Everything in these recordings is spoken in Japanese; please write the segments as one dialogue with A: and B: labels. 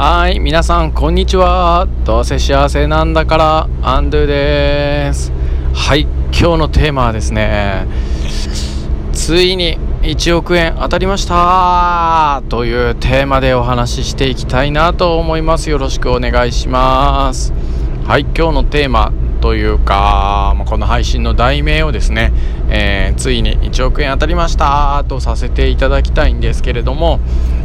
A: はい皆さんこんにちは。どうせ幸せなんだからアンドゥです。はい今日のテーマはですねついに1億円当たりました。というテーマでお話ししていきたいなと思います。よろしくお願いします。はい今日のテーマというかこの配信の題名をですね、えー、ついに1億円当たりましたとさせていただきたいんですけれども、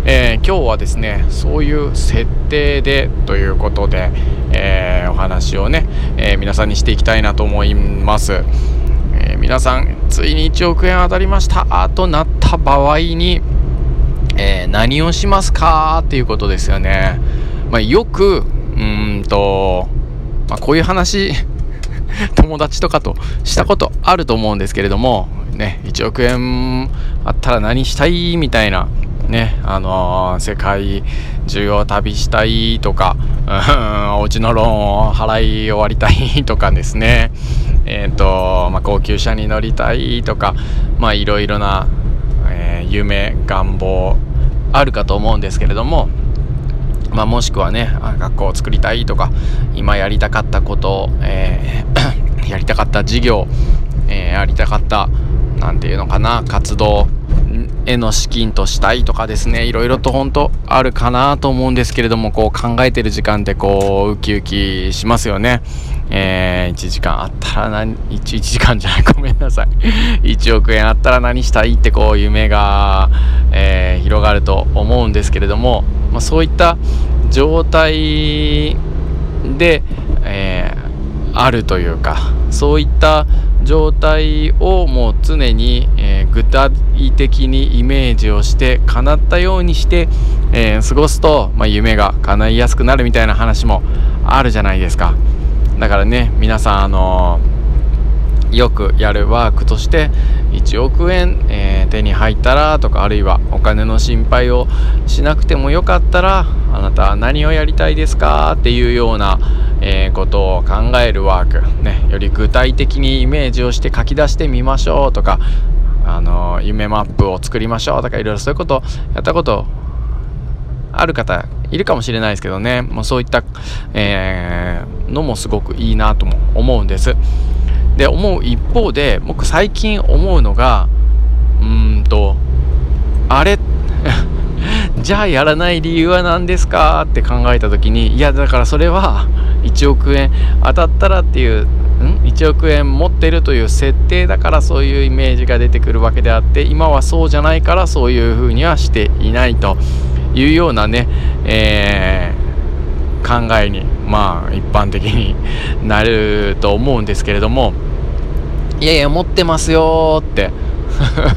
A: えー、今日はですねそういう設定でということで、えー、お話をね、え皆さんにしていきたいなと思います、え皆さんついに1億円当たりました。となった場合に、え何をしますかっていうことですよね、まあ、よくうんと、まあ、こういう話 友達とかとしたことあると思うんですけれども、ね、1億円あったら何したいみたいな、ね、あのー、世界中を旅したいとか、うん、お家のローンを払い終わりたいとかですね、えっ、ー、と、まあ、高級車に乗りたいとか、まあ、いろいろな、えー、夢、願望あるかと思うんですけれども、まあ、もしくはね学校を作りたいとか今やりたかったことえ、やりたかった事業、え、やりたかった何て言うのかな活動への資金としたいとかですねいろいろと本当あるかなと思うんですけれどもこう考えてる時間ってこうウキウキしますよね。えー、1時間あったら何 1, 1時間じゃないごめんなさい 1億円あったら何したいってこう夢が、えー、広がると思うんですけれども、まあ、そういった状態で、えー、あるというかそういった状態をもう常に、えー、具体的にイメージをして叶ったようにして、えー、過ごすと、まあ、夢が叶いやすくなるみたいな話もあるじゃないですか。だからね皆さんあのよくやるワークとして1億円、えー、手に入ったらとかあるいはお金の心配をしなくてもよかったらあなたは何をやりたいですかっていうような、えー、ことを考えるワーク、ね、より具体的にイメージをして書き出してみましょうとかあの夢マップを作りましょうとかいろいろそういうことやったことある方いるかもしれないですけどねもうそういった、えー、のもすごくいいなとも思うんです。で思う一方で僕最近思うのがうーんとあれ じゃあやらない理由は何ですか？って考えた時にいやだからそれは1億円当たったらっていうん？1億円持ってるという設定だからそういうイメージが出てくるわけであって今はそうじゃないからそういうふうにはしていないというようなね、えー、考えにまあ一般的になると思うんですけれどもいやいや持ってますよって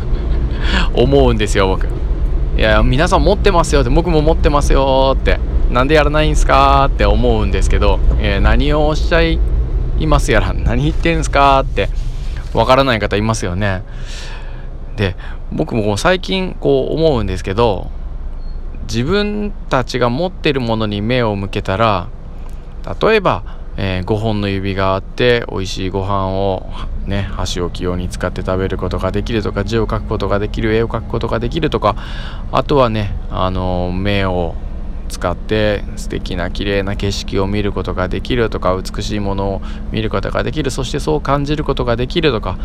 A: 思うんですよ僕。いや皆さん持ってますよって僕も持ってますよってなんでやらないんですかって思うんですけど、えー、何をおっしゃいますやら何言ってんすかってわからない方いますよね。で僕も最近こう思うんですけど自分たちが持ってるものに目を向けたら例えば、えー、5本の指があって美味しいご飯をね箸を器用に使って食べることができるとか字を書くことができる絵を描くことができるとかあとはねあの目を使って素敵な綺麗な景色を見ることができるとか美しいものを見ることができるそしてそう感じることができるとか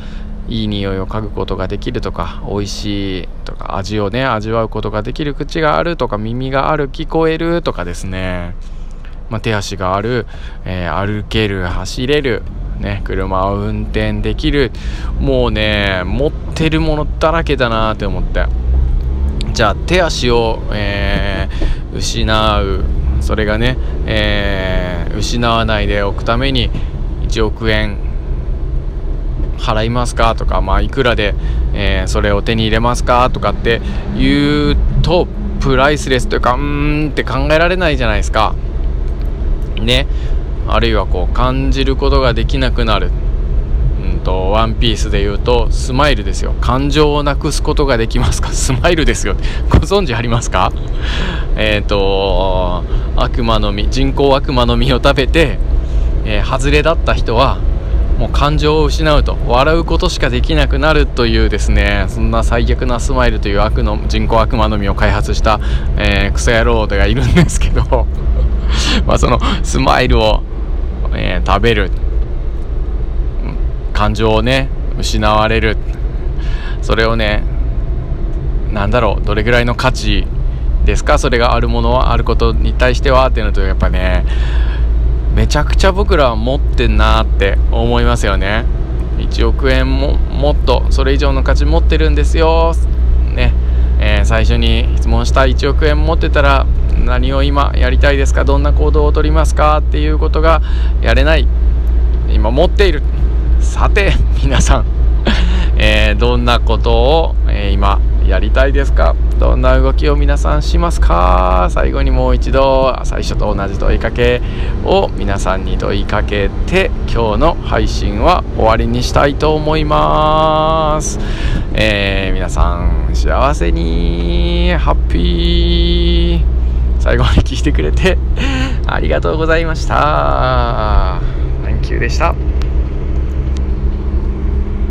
A: いい匂いを嗅ぐことができるとか美味しいとか味をね味わうことができる口があるとか耳がある聞こえるとかですね。まあ、手足がある、えー、歩ける走れる、ね、車を運転できるもうね持ってるものだらけだなって思って。じゃあ手足を、えー、失う。それがね、えー、失わないでおくために1億円払いますか？とか、まあ、いくらで、えー、それを手に入れますか？とかって言うとプライスレスというかうーんって考えられないじゃないですか。ね。あるいはこう感じることができなくなる。うんとワンピースで言うとスマイルですよ。感情をなくすことができますか？スマイルですよ。ご存知ありますか？えっ、と悪魔の実人工悪魔の実を食べて、えー、外れだった人はもう感情を失うと。笑うことしかできなくなるというですねそんな最悪なスマイルという悪の人工悪魔の実を開発した、えー、クソ野郎がいるんですけど。まあそのスマイルを、えー、食べる。感情をね失われる。それをね何だろうどれぐらいの価値ですか？それがあるものはあることに対してはっていうのとやっぱねめちゃくちゃ僕らは持ってんなって思いますよね。1億円ももっとそれ以上の価値持ってるんですよ。ね。えー、最初に質問した1億円持ってたら何を今やりたいですかどんな行動をとりますかっていうことがやれない今持っている。さて皆さん えー、どんなことを、えー、今やりたいですかどんな動きを皆さんしますか最後にもう一度最初と同じ問いかけを皆さんに問いかけて今日の配信は終わりにしたいと思います、えー、皆さん幸せにハッピー。最後まで聞いてくれてありがとうございました。Thank you でした。